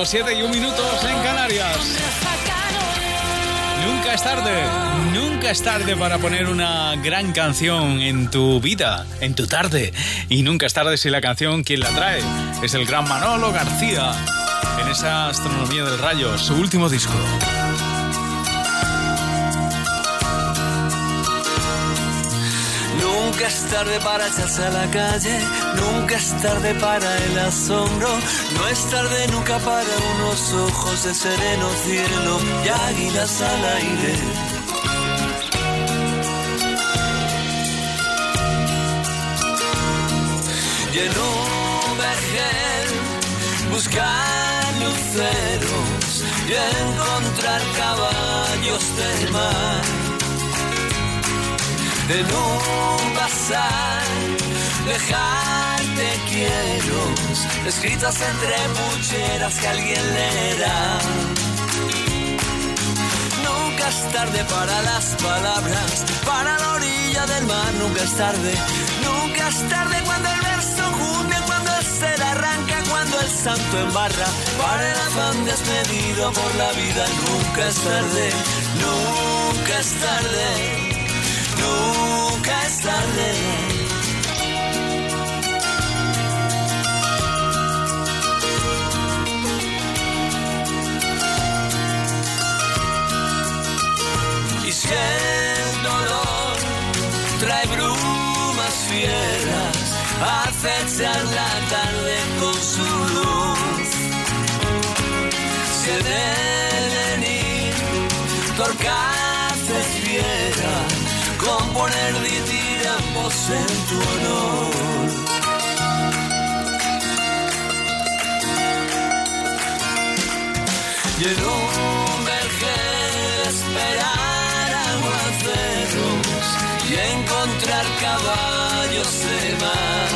8 y un minuto, 7 y un minuto en Canarias. Nunca es tarde, nunca es tarde para poner una gran canción en tu vida, en tu tarde. Y nunca es tarde si la canción, quien la trae, es el gran Manolo García, en esa astronomía del rayo, su último disco. Es tarde para echarse a la calle, nunca es tarde para el asombro, no es tarde nunca para unos ojos de sereno cielo y águilas al aire. Y en un buscar luceros y encontrar caballos del mar de un pasar, dejarte quiero, escritas entre mucheras que alguien leerá. Nunca es tarde para las palabras, para la orilla del mar, nunca es tarde, nunca es tarde cuando el verso junte, cuando el ser arranca, cuando el santo embarra, para el afán desmedido por la vida, nunca es tarde, nunca es tarde. Nunca es tarde. Y si el dolor trae brumas fieras, acechan la tarde con su luz. Si el torcaces fiera, componer diramos en tu honor. Y en un vergel esperar aguaceros y encontrar caballos de mar.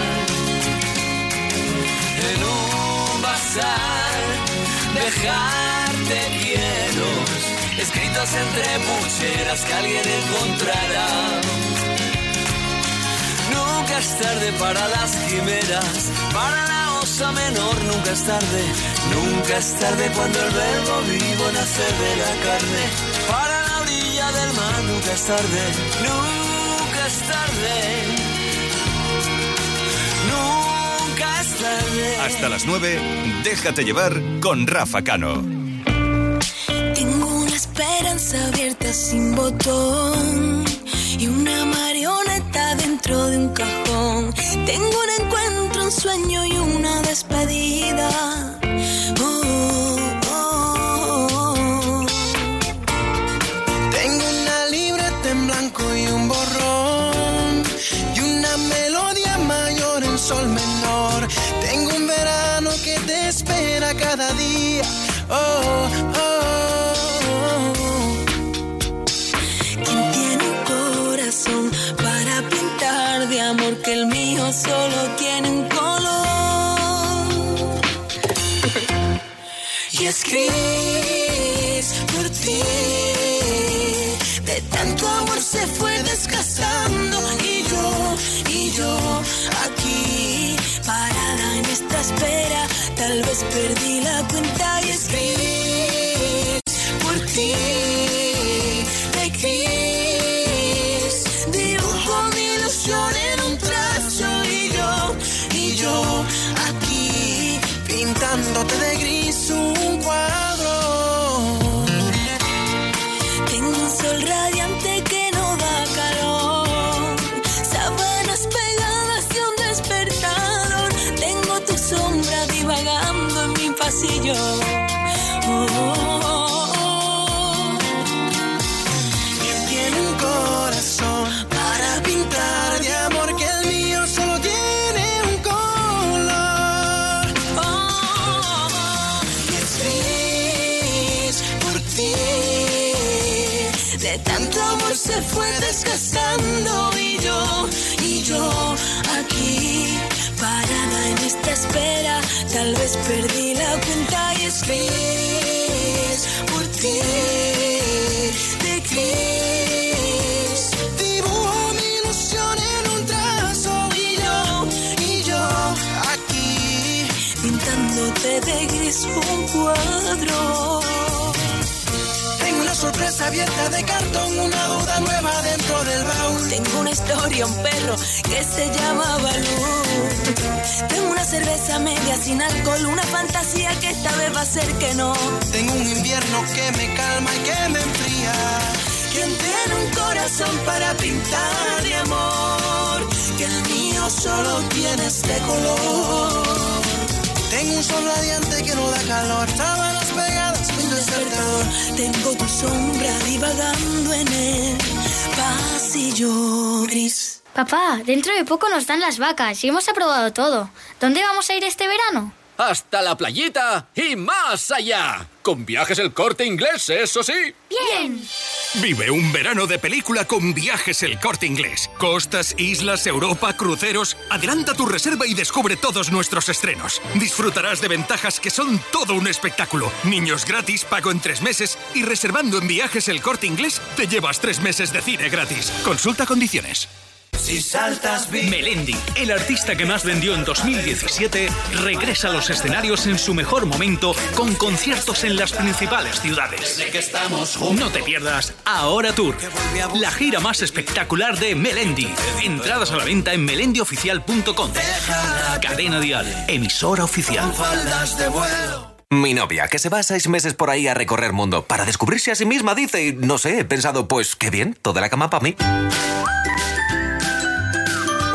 En un bazar dejarte quieros escritos entre pucheras que alguien encontrará. Nunca es tarde para las quimeras, para la osa menor, nunca es tarde, nunca es tarde cuando el verbo vivo nace de la carne. Para la orilla del mar, nunca es tarde, nunca es tarde, nunca es tarde. Hasta las 9, déjate llevar con Rafa Cano. Esperanza abierta sin botón y una marioneta dentro de un cajón. Tengo un encuentro, un sueño y una despedida. Y escribes por ti. De tanto amor se fue desgastando y yo, y yo aquí parada en esta espera. Tal vez perdí la cuenta y escribes por ti. Se fue desgastando y yo, y yo aquí esta espera. Tal vez perdí la cuenta y es gris por ti. De gris. Dibujo mi ilusión en un trazo y yo, y yo aquí. pintándote de gris un cuadro. Tengo una sorpresa abierta de cartón, una duda nueva dentro del baúl. Tengo una historia, un perro que se llama Balú. Tengo una cerveza media sin alcohol, una fantasía que esta vez va a ser que no. Tengo un invierno que me calma y que me enfría. Quien tiene un corazón para pintar de amor, que el mío solo tiene este color. Tengo un sol radiante que no da calor, sábanas pegadas, un despertador. Tengo tu sombra divagando en el pasillo gris. Papá, dentro de poco nos dan las vacas y hemos aprobado todo. ¿Dónde vamos a ir este verano? Hasta la playita y más allá. Con viajes el corte inglés, eso sí. Bien. Vive un verano de película con viajes el corte inglés. Costas, islas, Europa, cruceros. Adelanta tu reserva y descubre todos nuestros estrenos. Disfrutarás de ventajas que son todo un espectáculo. Niños gratis, pago en tres meses y reservando en viajes el corte inglés te llevas tres meses de cine gratis. Consulta condiciones. Si saltas bien. Melendi, el artista que más vendió en 2017, regresa a los escenarios en su mejor momento con conciertos en las principales ciudades. No te pierdas Ahora Tour, la gira más espectacular de Melendi. Entradas a la venta en melendioficial.com. Cadena Dial, emisora oficial. Faldas de vuelo. Mi novia, que se va seis meses por ahí a recorrer mundo para descubrirse a sí misma, dice, y no sé, he pensado, pues qué bien, toda la cama para mí.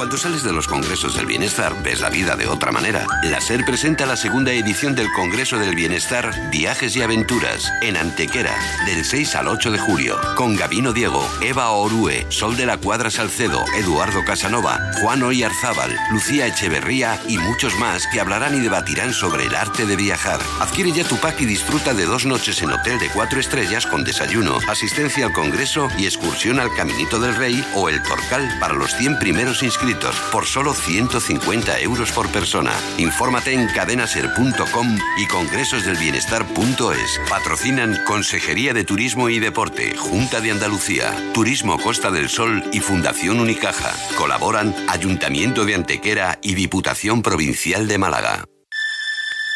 Cuando sales de los congresos del bienestar, ves la vida de otra manera. La SER presenta la segunda edición del Congreso del Bienestar Viajes y Aventuras en Antequera, del 6 al 8 de julio, con Gabino Diego, Eva Orue, Sol de la Cuadra Salcedo, Eduardo Casanova, Juan Oyarzábal, Lucía Echeverría y muchos más que hablarán y debatirán sobre el arte de viajar. Adquiere ya tu pack y disfruta de dos noches en hotel de cuatro estrellas con desayuno, asistencia al Congreso y excursión al Caminito del Rey o el Torcal para los 100 primeros inscritos por solo 150 euros por persona. Infórmate en cadenaser.com y congresosdelbienestar.es. Patrocinan Consejería de Turismo y Deporte, Junta de Andalucía, Turismo Costa del Sol y Fundación Unicaja. Colaboran Ayuntamiento de Antequera y Diputación Provincial de Málaga.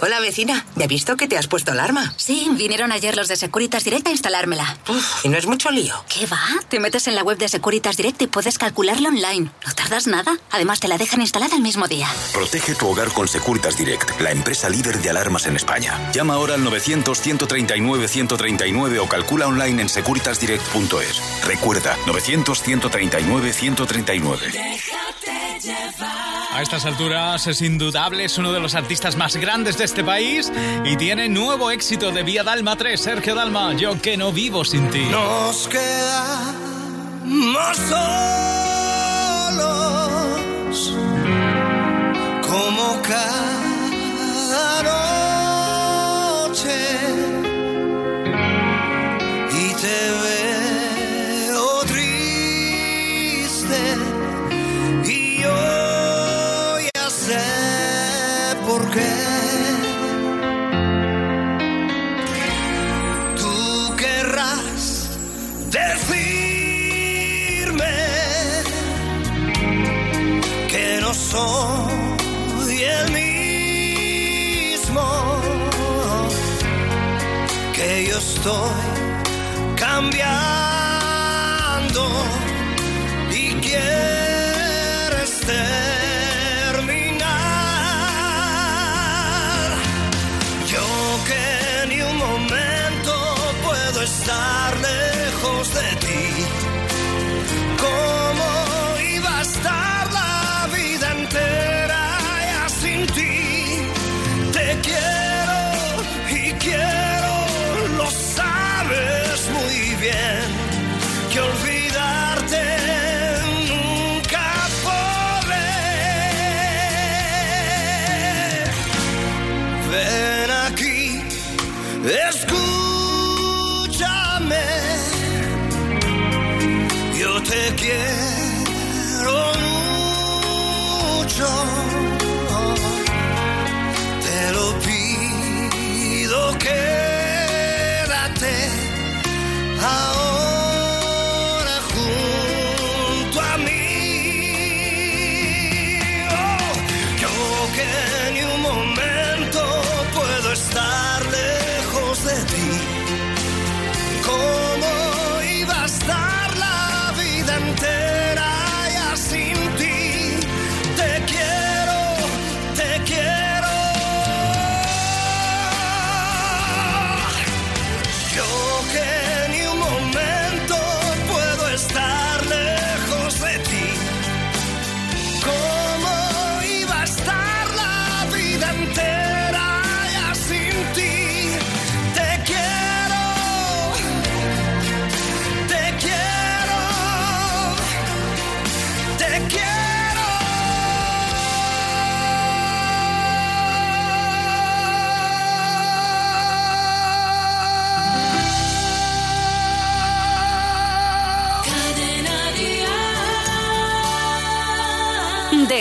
Hola vecina, ¿ya he visto que te has puesto alarma? Sí, vinieron ayer los de Securitas Direct a instalármela. Uf, ¿Y no es mucho lío? ¿Qué va? Te metes en la web de Securitas Direct y puedes calcularlo online. No tardas nada. Además, te la dejan instalada el mismo día. Protege tu hogar con Securitas Direct, la empresa líder de alarmas en España. Llama ahora al 900-139-139 o calcula online en securitasdirect.es. Recuerda, 900-139-139. A estas alturas es indudable, es uno de los artistas más grandes de este país y tiene nuevo éxito de Vía Dalma 3. Sergio Dalma, yo que no vivo sin ti. Nos quedamos solos como cada noche soy el mismo, que yo estoy cambiando y quiero terminar.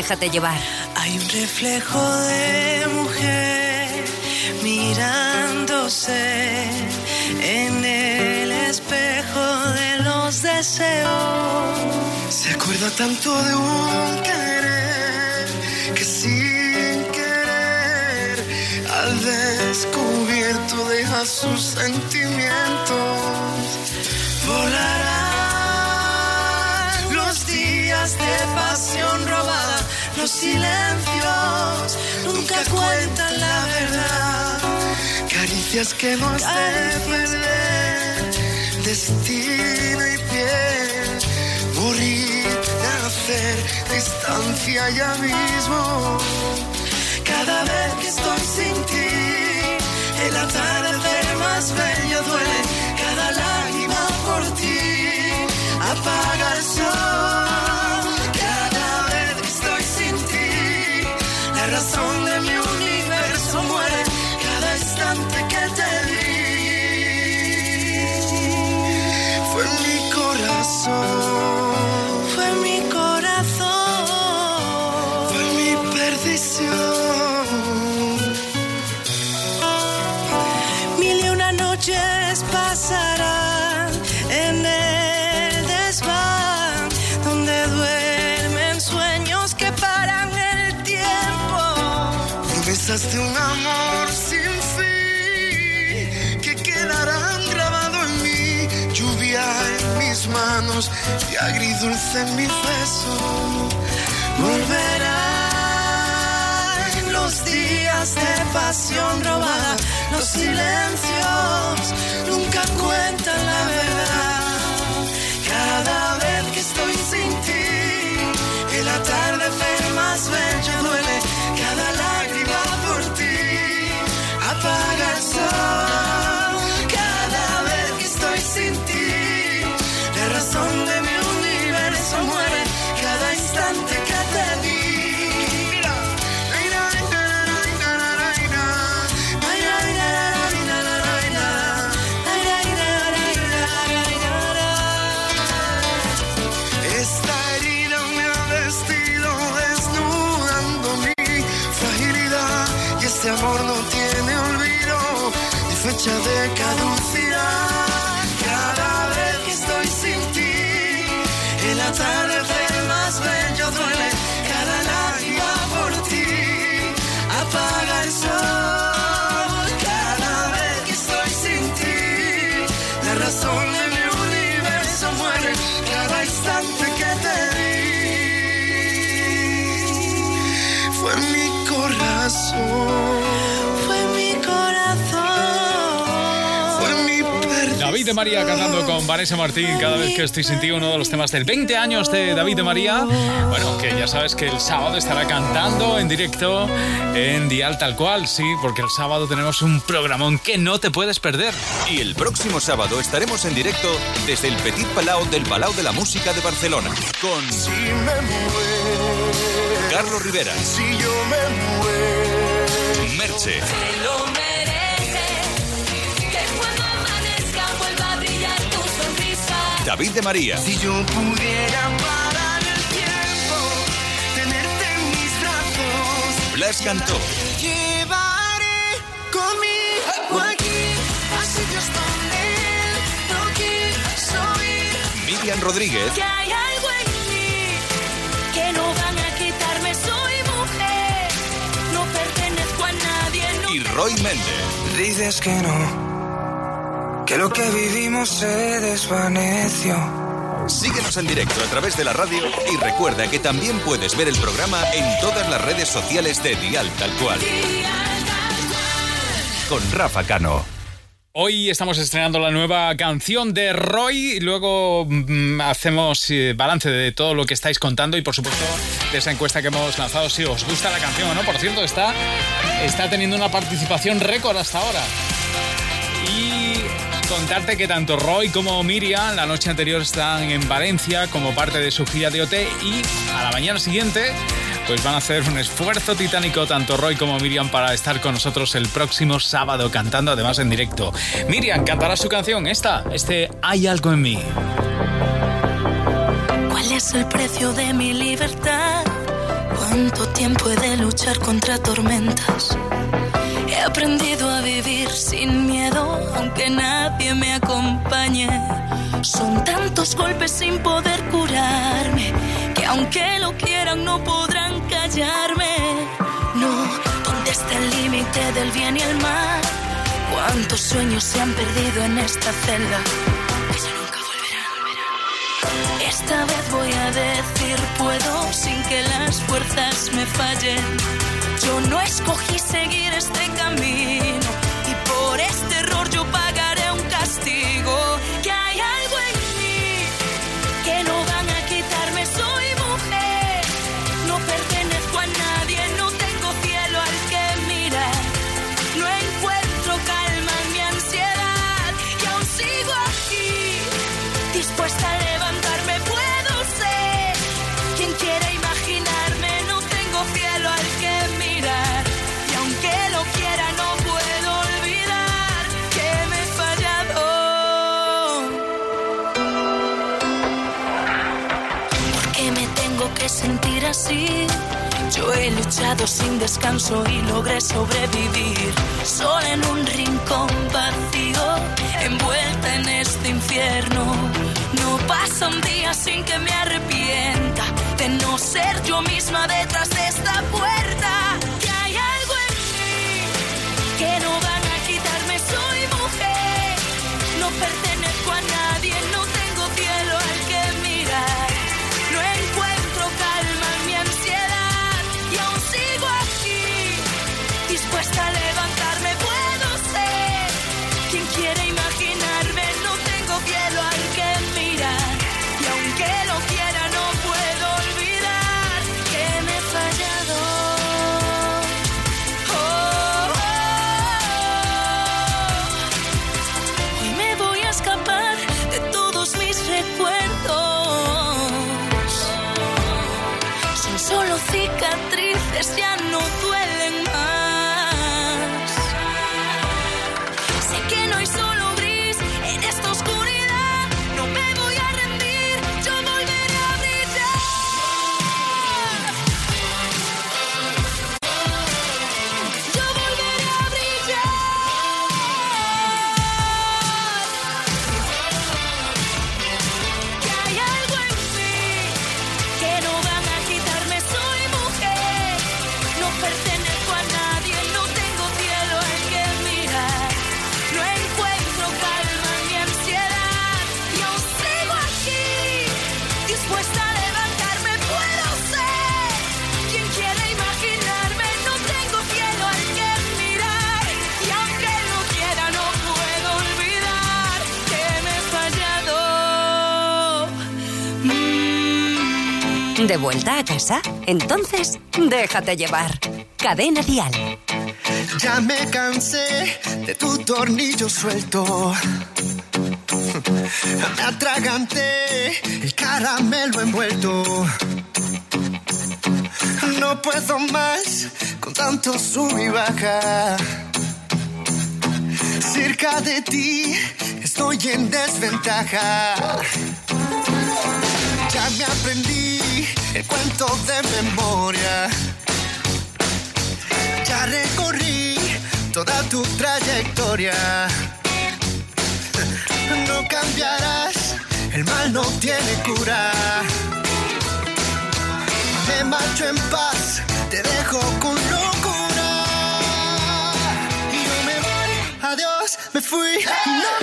Déjate llevar. Hay un reflejo de mujer mirándose en el espejo de los deseos. Se acuerda tanto de un querer que sin querer al descubierto deja sus sentimientos. Volarán los días de pasión robada, los silencios nunca cuentan la verdad. Caricias que nos perder, destino y piel, morir, nacer, distancia ya mismo. Cada vez que estoy sin ti, el atardecer más bello duele. Cada lágrima por ti apaga el sol. Manos y agridulce en mi beso. Volverán los días de pasión robada, los silencios nunca cuentan la verdad. Cada vez que estoy sin ti, el atardecer más bello duele. Cada lágrima por ti apaga el sol. Este amor no tiene olvido ni fecha de caducidad. De María cantando con Vanessa Martín cada vez que estoy sin ti, uno de los temas del 20 años de David de María. Bueno, que ya sabes que el sábado estará cantando en directo en Dial Tal Cual, sí, porque el sábado tenemos un programón que no te puedes perder. Y el próximo sábado estaremos en directo desde el Petit Palau del Palau de la Música de Barcelona con Si me muero, Carlos Rivera, si yo me muero. Merche, David de María, Si yo pudiera parar el tiempo, tenerte en mis brazos. Blas Cantó, Te llevaré conmigo aquí, a sitios donde no quiso ir. Miriam Rodríguez Que hay algo en mí que no van a quitarme. Soy mujer, no pertenezco a nadie. No y Roy Méndez. Dices que no, que lo que vivimos se desvaneció. Síguenos en directo a través de la radio y recuerda que también puedes ver el programa en todas las redes sociales de Dial Tal Cual. Con Rafa Cano. Hoy estamos estrenando la nueva canción de Roy y luego mm, hacemos eh, balance de todo lo que estáis contando y por supuesto de esa encuesta que hemos lanzado si os gusta la canción o no. Por cierto, está, está teniendo una participación récord hasta ahora. Contarte que tanto Roy como Miriam la noche anterior están en Valencia como parte de su gira de OT y a la mañana siguiente pues van a hacer un esfuerzo titánico tanto Roy como Miriam para estar con nosotros el próximo sábado cantando además en directo. Miriam cantará su canción, esta, este Hay algo en mí. ¿Cuál es el precio de mi libertad? ¿Cuánto tiempo he de luchar contra tormentas? He aprendido a vivir sin miedo, aunque nadie me acompañe. Son tantos golpes sin poder curarme, que aunque lo quieran no podrán callarme. No, ¿dónde está el límite del bien y el mal? ¿Cuántos sueños se han perdido en esta celda? Que nunca volverán. Esta vez voy a decir puedo sin que las fuerzas me fallen. Yo no escogí seguir este camino y por este error yo pagaré un castigo. Así? Yo he luchado sin descanso y logré sobrevivir. Sola en un rincón vacío, envuelta en este infierno. No pasa un día sin que me arrepienta de no ser yo misma detrás de esta puerta. Que hay algo en mí que no ¿De vuelta a casa? Entonces, déjate llevar. Cadena Dial. Ya me cansé de tu tornillo suelto. Me atraganté el caramelo envuelto. No puedo más con tanto sub y baja. Cerca de ti estoy en desventaja. Ya me aprendí el cuento de memoria. Ya recorrí toda tu trayectoria. No cambiarás, el mal no tiene cura. Me marcho en paz, te dejo con locura. Y yo me voy, adiós, me fui, no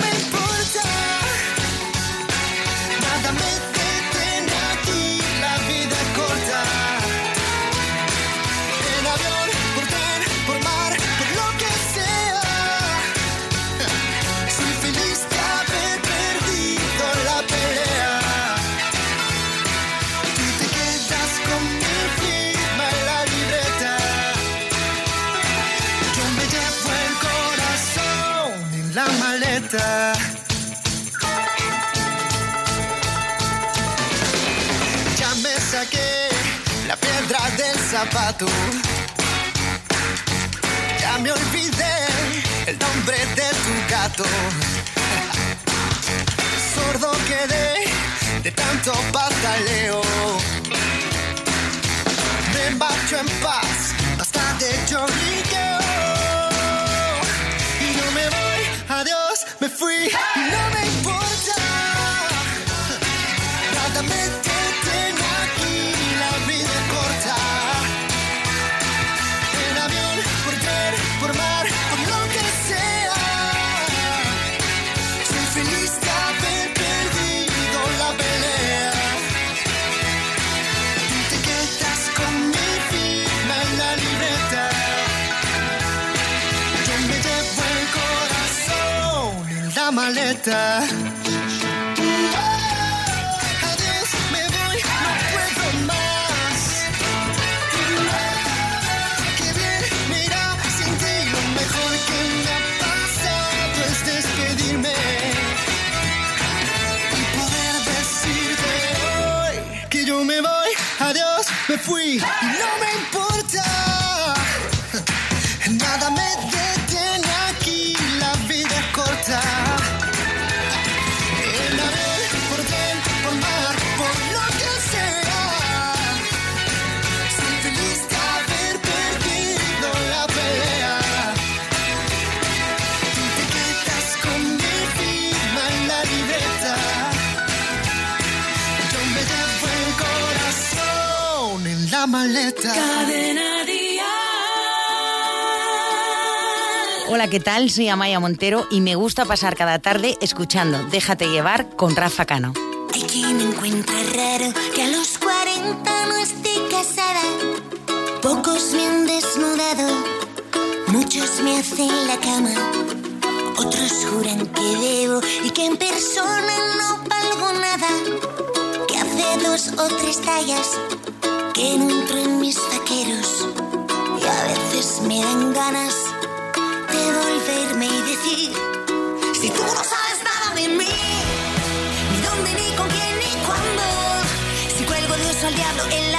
Ya me saqué la piedra del zapato. Ya me olvidé el nombre de tu gato. Sordo quedé de tanto pataleo. Me marcho en paz, adiós, me fui, no adiós, me fui y no me importa. Maleta. Hola, ¿qué tal? Soy Amaya Montero y me gusta pasar cada tarde escuchando Déjate llevar con Rafa Cano. Hay quien encuentra raro que a los 40 no esté casada. Pocos me han desnudado, muchos me hacen la cama. Otros juran que debo y que en persona no valgo nada. Que hace dos o tres tallas que no entro en mis taqueros. Y a veces me dan ganas de volverme y decir: Si tú no sabes nada de mí ni dónde, ni con quién, ni cuándo. Si cuelgo Dios al diablo en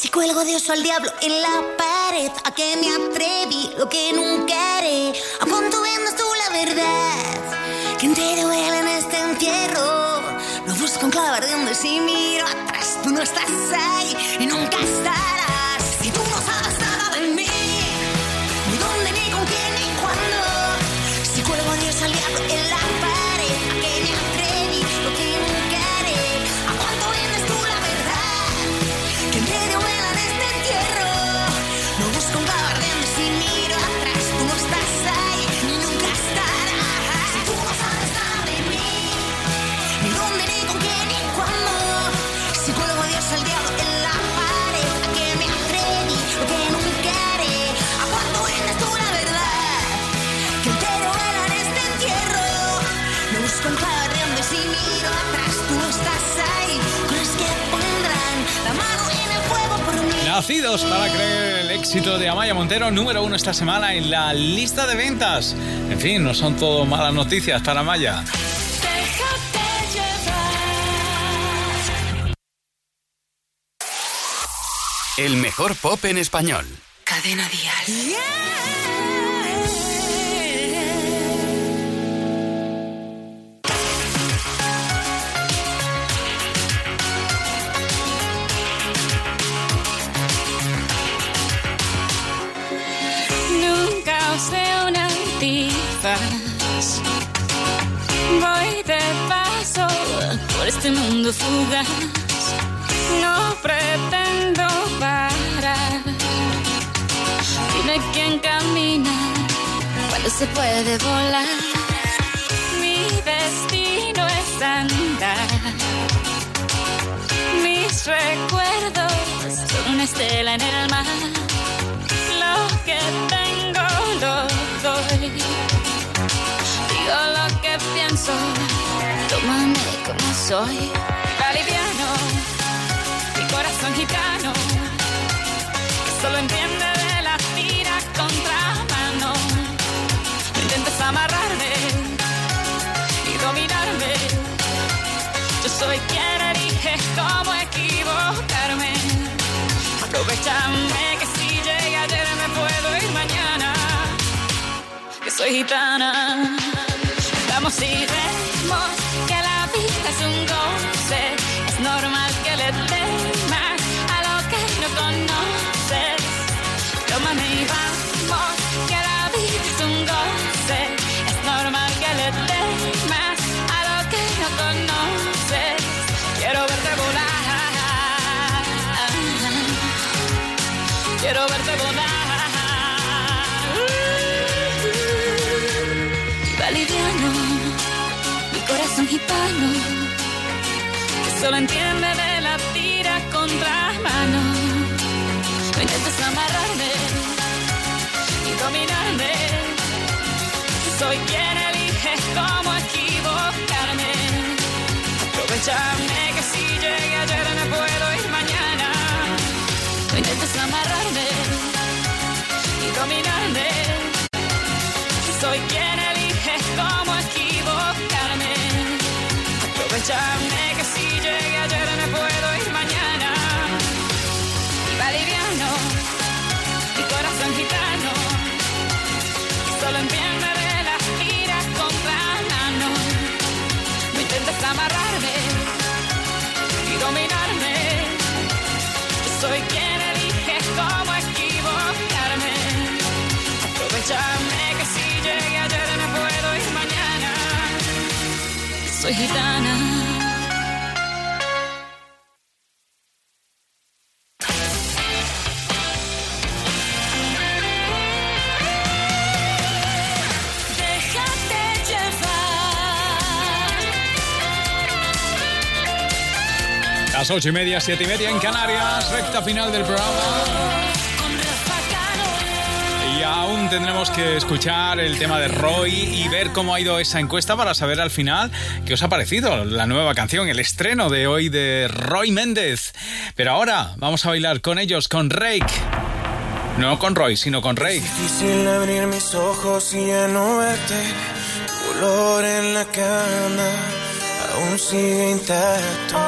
Si cuelgo Dios o al diablo en la pared, a que me atreví, lo que nunca haré. ¿A cuánto vendas tú la verdad? Que te duele en este entierro. Lo busco en clave ardiendo y si miro atrás, tú no estás ahí y nunca estarás. Nacidos para creer el éxito de Amaya Montero, número uno esta semana en la lista de ventas. En fin, no son todo malas noticias para Amaya. El mejor pop en español. Cadena Dial. Nunca Voy de paso por este mundo fugaz. No pretendo parar. Dime quién camina cuando se puede volar. Mi destino es andar. Mis recuerdos son una estela en el mar. Lo que tengo lo doy. Pienso, tómame como soy. Va liviano, mi corazón gitano, que solo entiende de la tira contra mano. No intentes amarrarme y dominarme. Yo soy quien elige cómo equivocarme. Aprovechame que si llega ayer me puedo ir mañana. Que soy gitana. Y vemos que la vida es un goce. Es normal que le temas a lo que no conoces. Tómame y vamos que solo entiende de la tira contra mano. No intentes amarrarme y dominarme. Soy quien elige cómo equivocarme. Aprovechame que si llegué ayer me puedo ir mañana. No intentes amarrarme y dominarme. Soy quien gitana. Las ocho y media, siete y media en Canarias, recta final del programa. Aún tendremos que escuchar el tema de Roy y ver cómo ha ido esa encuesta para saber al final qué os ha parecido la nueva canción, el estreno de hoy de Roy Méndez. Pero ahora vamos a bailar con ellos, con Rake. No con Roy, sino con Rake. Difícil abrir mis ojos y ya no verte. Tu olor en la cama aún sigue intacto.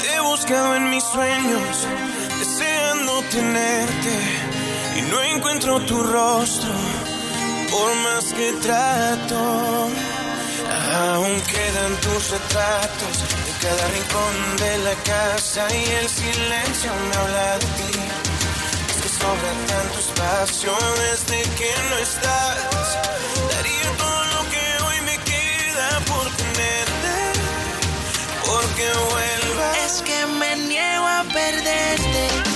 Te he buscado en mis sueños, deseando tenerte y no encuentro tu rostro por más que trato. Aún quedan tus retratos de cada rincón de la casa y el silencio me habla de ti. Es que sobra tanto espacio desde que no estás. Daría todo lo que hoy me queda por tenerte, porque vuelvas. Es que me niego a perderte.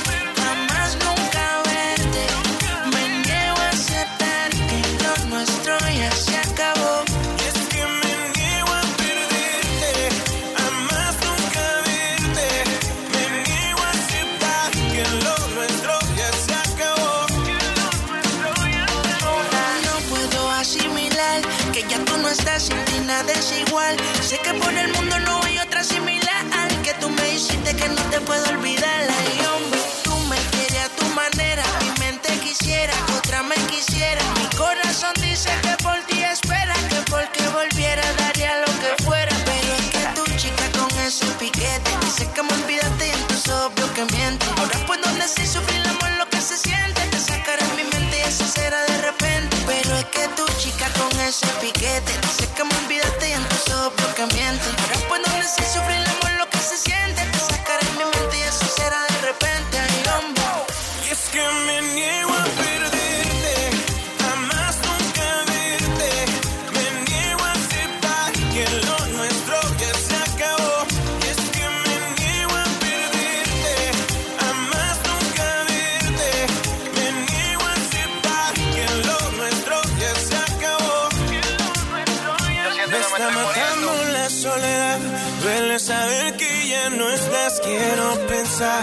Quiero pensar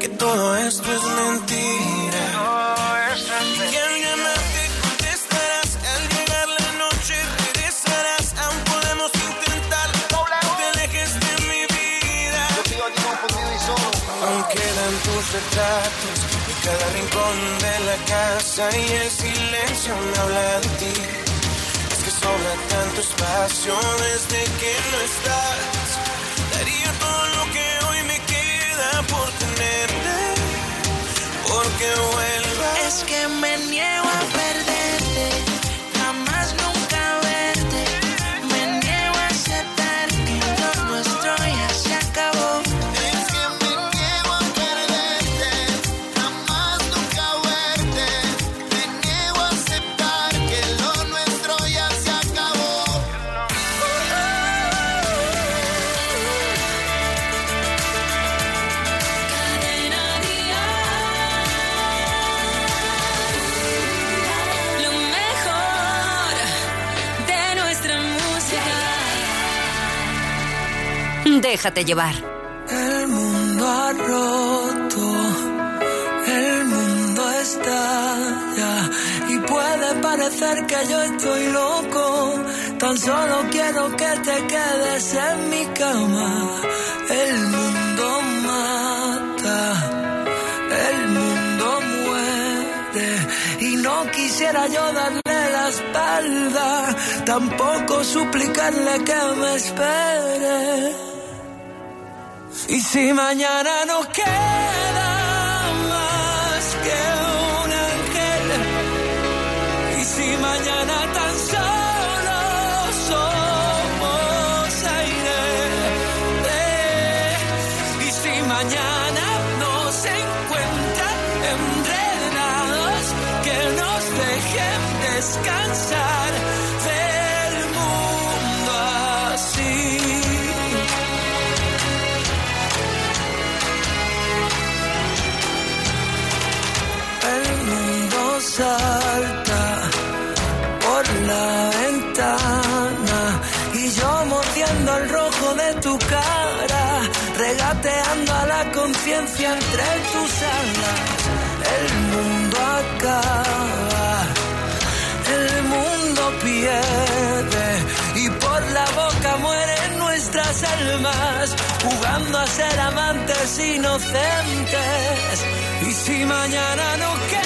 que todo esto es mentira. Que al llamarte contestarás. Al llegar la noche regresarás. Aún podemos intentar. No te alejes de mi vida. Aún quedan tus retratos. Y cada rincón de la casa. Y el silencio me habla de ti. Es que sobra tanto espacio desde que no estás. Daría todo lo que por tenerte, porque vuelvas. Es que me niego Déjate llevar. El mundo ha roto, el mundo estalla y puede parecer que yo estoy loco. Tan solo quiero que te quedes en mi cama. El mundo mata, el mundo muere y no quisiera yo darle la espalda, tampoco suplicarle que me espere. Y si mañana no queda conciencia entre tus alas. El mundo acaba, el mundo pierde y por la boca mueren nuestras almas, jugando a ser amantes inocentes. Y si mañana no queda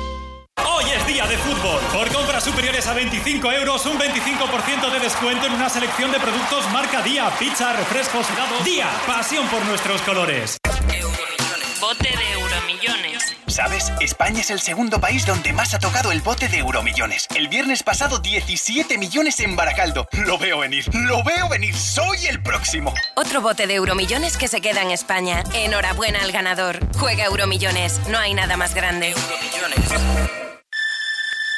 Día de fútbol. Por compras superiores a 25 euros, un 25% de descuento en una selección de productos marca Día, pizza, refrescos, helados. Día, pasión por nuestros colores. Bote de Euromillones. ¿Sabes? España es el segundo país donde más ha tocado el bote de Euromillones. El viernes pasado 17 millones en Baracaldo. Lo veo venir, lo veo venir. Soy el próximo. Otro bote de Euromillones que se queda en España. Enhorabuena al ganador. Juega Euromillones. No hay nada más grande.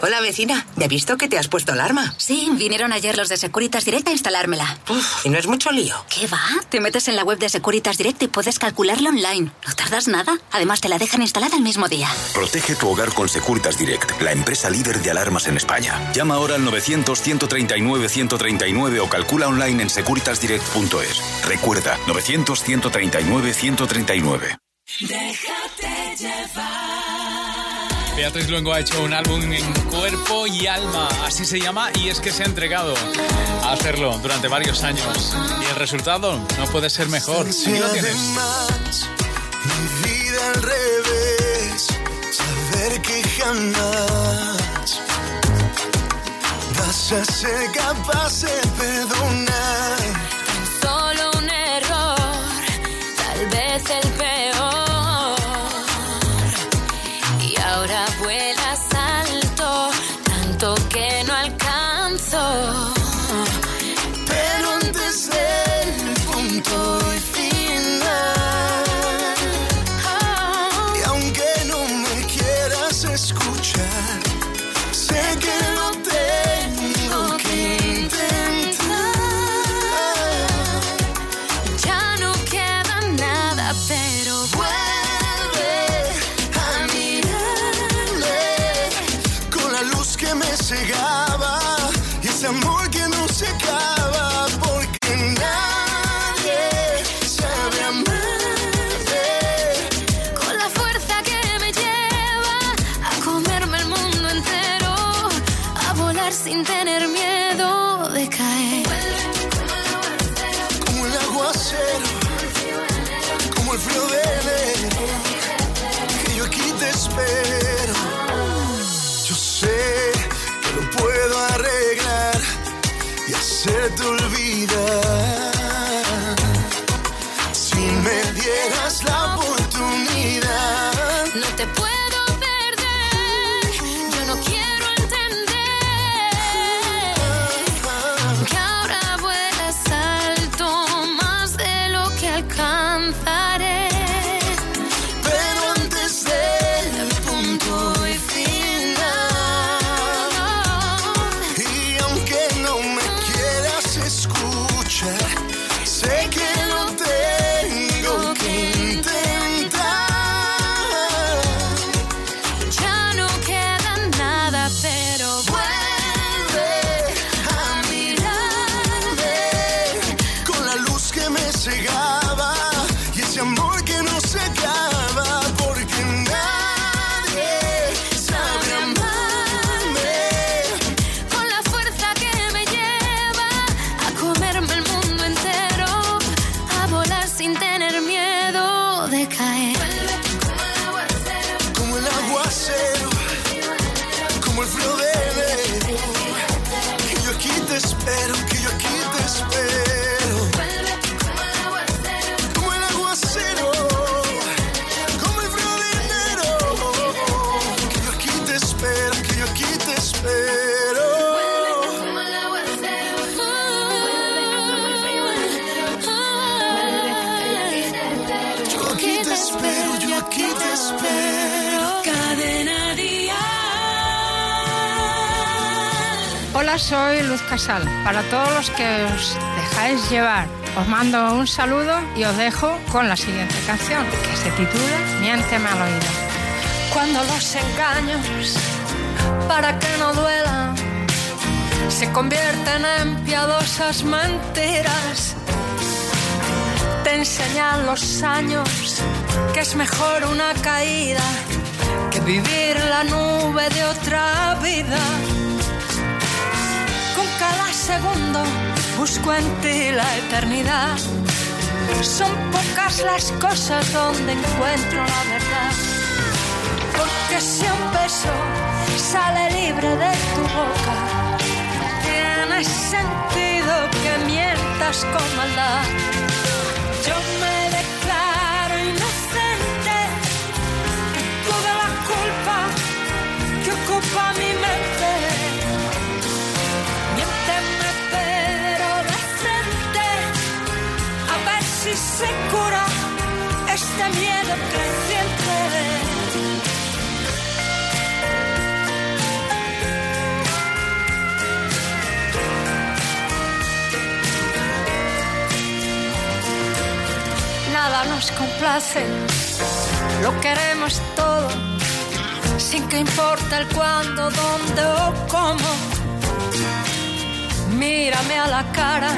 Hola vecina, ¿ya he visto que te has puesto alarma? Sí, vinieron ayer los de Securitas Direct a instalármela. Uf, ¿y no es mucho lío? ¿Qué va? Te metes en la web de Securitas Direct y puedes calcularlo online. No tardas nada. Además, te la dejan instalada el mismo día. Protege tu hogar con Securitas Direct, la empresa líder de alarmas en España. Llama ahora al 900-139-139 o calcula online en securitasdirect.es. Recuerda, 900-139-139. Déjate llevar. Beatriz Luengo ha hecho un álbum en cuerpo y alma, así se llama, y es que se ha entregado a hacerlo durante varios años. Y el resultado no puede ser mejor. Aquí lo tienes. Mi vida al revés, saber que jamás vas a ser capaz de perdonar. Soy Luz Casal. Para todos los que os dejáis llevar, os mando un saludo y os dejo con la siguiente canción, que se titula Miénteme al oído. Cuando los engaños, para que no duelan, se convierten en piadosas mentiras, te enseñan los años que es mejor una caída que vivir la nube de otra vida. Segundo busco en ti la eternidad. Son pocas las cosas donde encuentro la verdad. Porque si un beso sale libre de tu boca, tiene sentido que mientas con maldad. Yo me Nada nos complace, lo queremos todo, sin que importe el cuándo, dónde o cómo. Mírame a la cara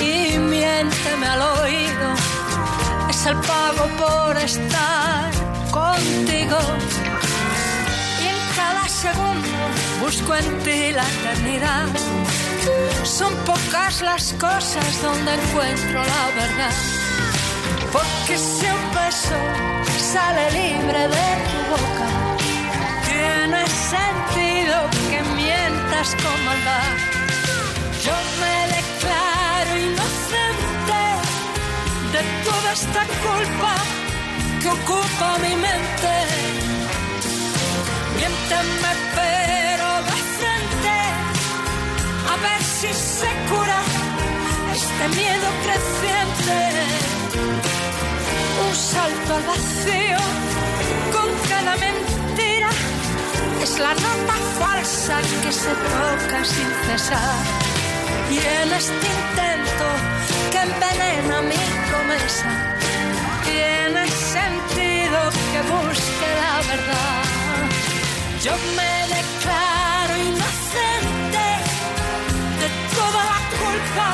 y miénteme al oído. Es el pago por estar contigo. Y en cada segundo busco en ti la eternidad. Son pocas las cosas donde encuentro la verdad. Porque si un beso sale libre de tu boca, tiene sentido que mientas con maldad. Yo me declaro inocente de toda esta culpa que ocupa mi mente. Miénteme pero de frente, a ver si se cura este miedo creciente un salto al vacío con cada mentira. Es la nota falsa que se toca sin cesar. Y en este intento que envenena mi promesa, tiene sentido que busque la verdad. Yo me declaro inocente de toda la culpa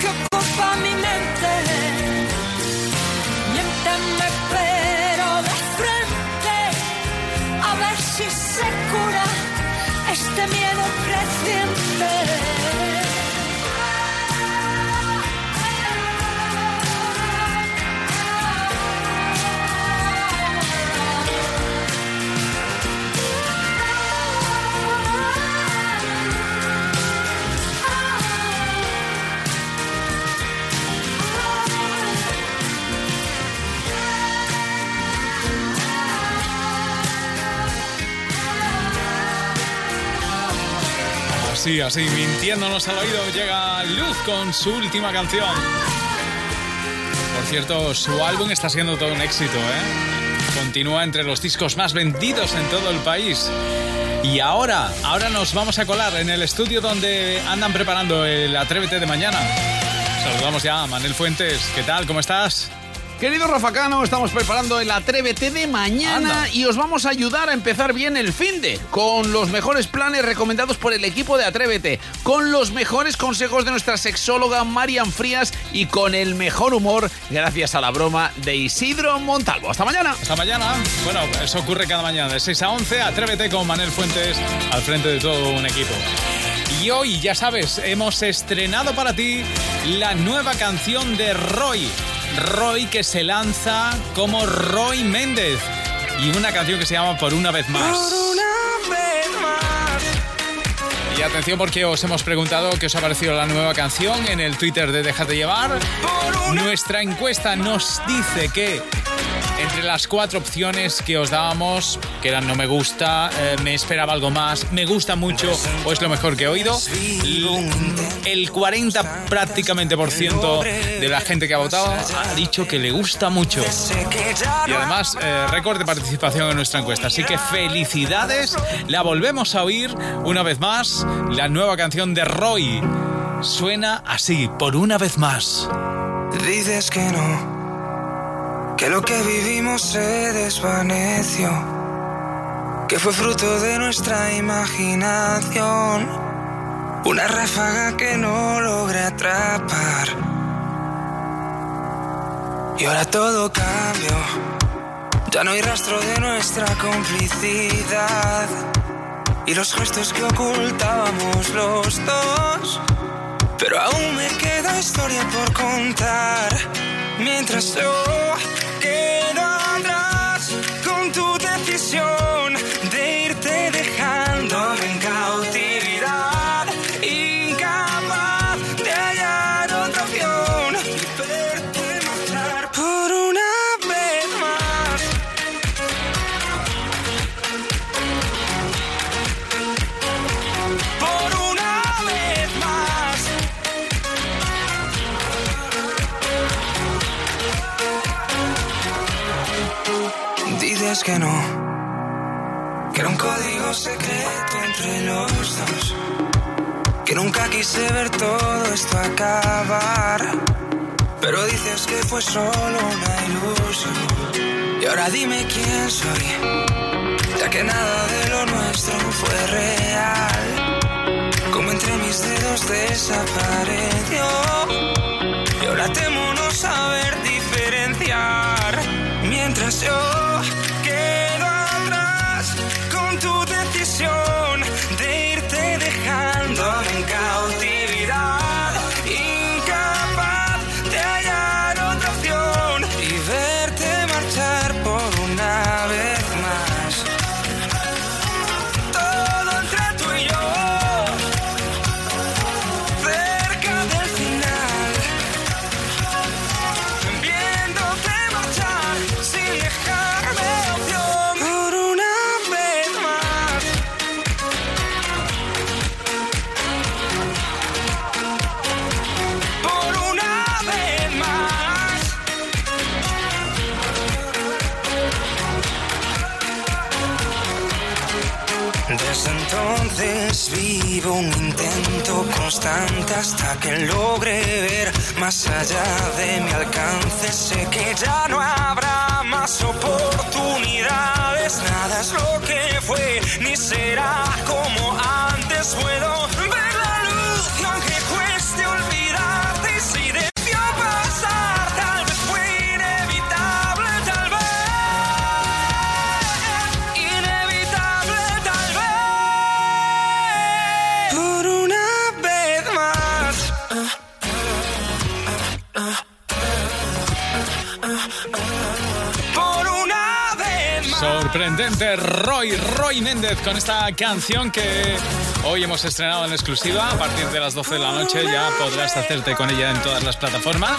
que ocupa mi mente. Miénteme pero de frente, a ver si se Así, así, mintiéndonos al oído, llega Luz con su última canción. Por cierto, su álbum está siendo todo un éxito, ¿eh? Continúa entre los discos más vendidos en todo el país. Y ahora, ahora nos vamos a colar en el estudio donde andan preparando el Atrévete de mañana. Saludamos ya a Manel Fuentes. ¿Qué tal? ¿Cómo estás? Querido Rafa Cano, estamos preparando el Atrévete de mañana Anda. y os vamos a ayudar a empezar bien el fin de con los mejores planes recomendados por el equipo de Atrévete, con los mejores consejos de nuestra sexóloga Marian Frías y con el mejor humor gracias a la broma de Isidro Montalvo. Hasta mañana. Hasta mañana. Bueno, eso ocurre cada mañana de 6 a 11. Atrévete con Manel Fuentes al frente de todo un equipo. Y hoy, ya sabes, hemos estrenado para ti la nueva canción de Roy. Roy que se lanza como Roy Méndez. Y una canción que se llama Por una vez más. Y atención porque os hemos preguntado qué os ha parecido la nueva canción en el Twitter de Déjate Llevar. Nuestra encuesta nos dice que entre las cuatro opciones que os dábamos, que eran no me gusta, eh, me esperaba algo más, me gusta mucho o es lo mejor que he oído, el 40 prácticamente por ciento de la gente que ha votado ha dicho que le gusta mucho. Y además, eh, récord de participación en nuestra encuesta. Así que felicidades, la volvemos a oír una vez más, la nueva canción de Roy. Suena así, por una vez más. Dices que no, que lo que vivimos se desvaneció, que fue fruto de nuestra imaginación, una ráfaga que no logré atrapar. Y ahora todo cambió, ya no hay rastro de nuestra complicidad. Y los gestos que ocultábamos los dos. Pero aún me queda historia por contar. Mientras yo tu secreto entre los dos, que nunca quise ver todo esto acabar, pero dices que fue solo una ilusión. Y ahora dime quién soy, ya que nada de lo nuestro fue real, como entre mis dedos desapareció, hasta que logre ver más allá de mi alcance. Sé que ya no habrá más oportunidades. Nada es lo que fue, ni será como antes. Puedo ver Sorprendente Roy, Roy Méndez con esta canción que hoy hemos estrenado en exclusiva. A partir de las 12 de la noche ya podrás hacerte con ella en todas las plataformas.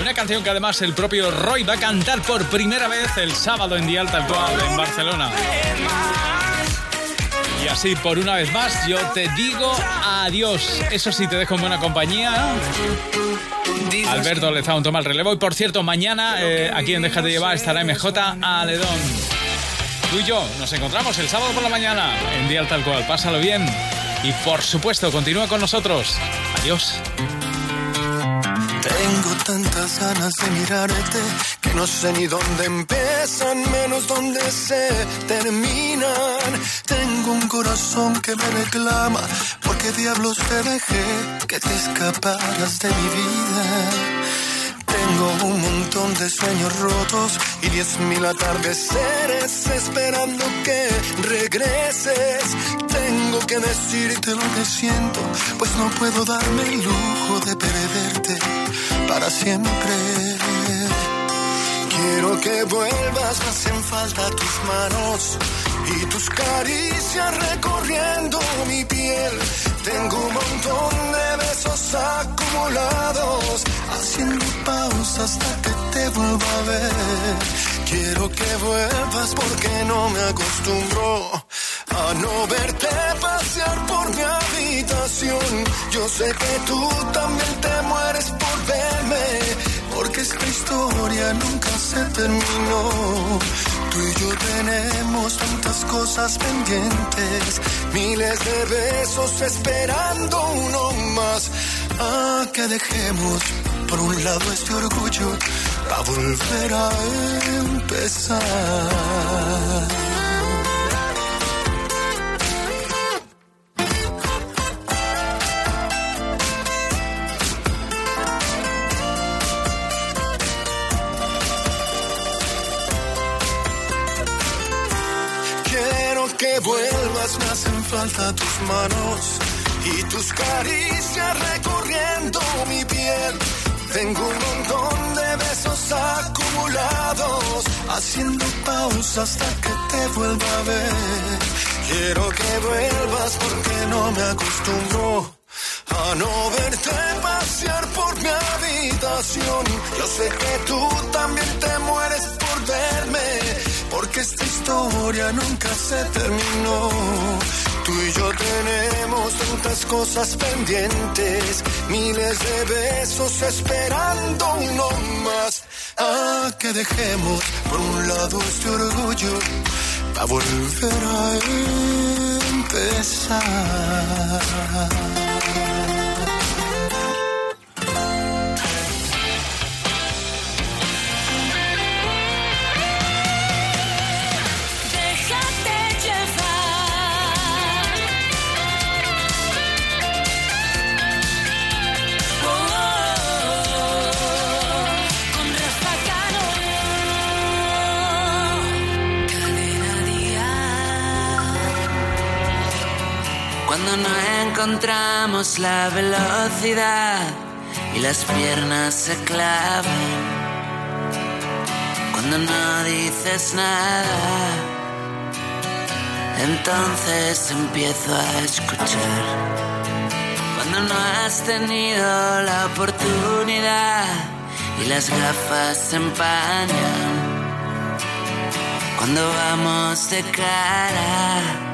Una canción que además el propio Roy va a cantar por primera vez el sábado en Dial Tal en Barcelona. Y así por una vez más yo te digo adiós. Eso sí, te dejo en buena compañía. Alberto Lezaun toma el relevo. Y por cierto, mañana eh, aquí en Déjate Llevar estará MJ Aledón. Tú y yo nos encontramos el sábado por la mañana en Dial Tal Cual. Pásalo bien. Y por supuesto, continúa con nosotros. Adiós. Tengo tantas ganas de mirarte que no sé ni dónde empiezan, menos dónde se terminan. Tengo un corazón que me reclama, porque diablos te dejé que te escaparas de mi vida. Tengo un montón de sueños rotos y diez mil atardeceres esperando que regreses. Tengo que decirte lo que siento, pues no puedo darme el lujo de perderte para siempre. Quiero que vuelvas, me hacen falta tus manos y tus caricias recorriendo mi piel. Tengo un montón de besos acumulados, haciendo pausas hasta que te vuelva a ver. Quiero que vuelvas porque no me acostumbro a no verte pasear por mi habitación. Yo sé que tú también te mueres por verme, porque esta historia nunca se terminó. Tú y yo tenemos tantas cosas pendientes, miles de besos esperando uno más. A que dejemos por un lado este orgullo a volver a empezar. Falta tus manos y tus caricias recorriendo mi piel tengo un montón de besos acumulados, haciendo pausa hasta que te vuelva a ver. Quiero que vuelvas porque no me acostumbro a no verte pasear por mi habitación. Yo sé que tú también te mueres por verme, porque esta historia nunca se terminó. Tú y yo tenemos tantas cosas pendientes, miles de besos esperando uno más. A que dejemos por un lado este orgullo a volver a empezar. Cuando no encontramos la velocidad y las piernas se clavan. Cuando no dices nada, entonces empiezo a escuchar. Cuando no has tenido la oportunidad y las gafas se empañan. Cuando vamos de cara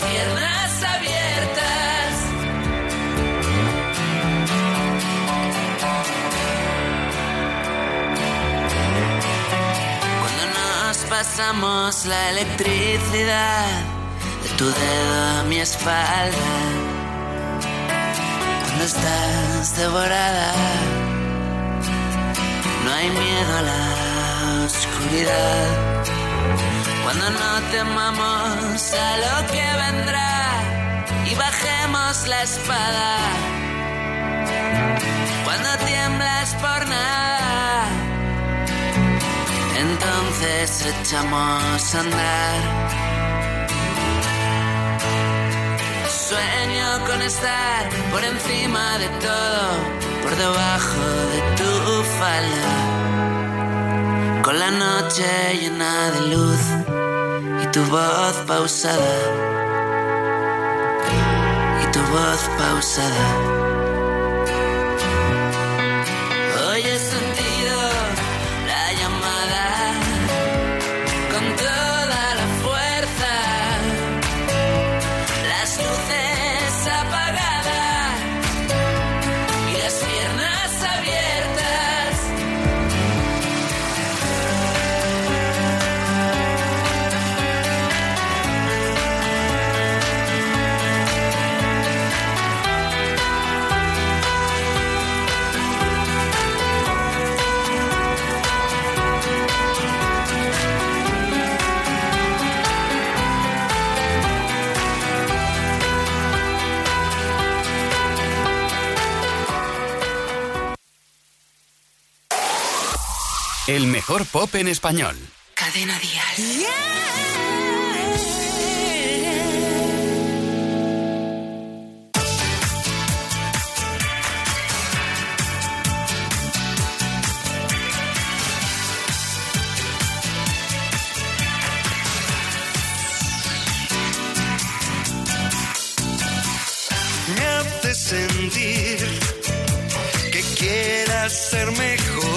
Piernas abiertas. Cuando nos pasamos la electricidad de tu dedo a mi espalda. Cuando estás devorada, no hay miedo a la oscuridad. Cuando no temamos a lo que vendrá y bajemos la espada. Cuando tiemblas por nada, entonces echamos a andar. Sueño con estar por encima de todo, por debajo de tu falda, con la noche llena de luz tu voz pausada, y tu voz pausada. mejor pop en español. Cadena Díaz. Me hace sentir que quieras ser mejor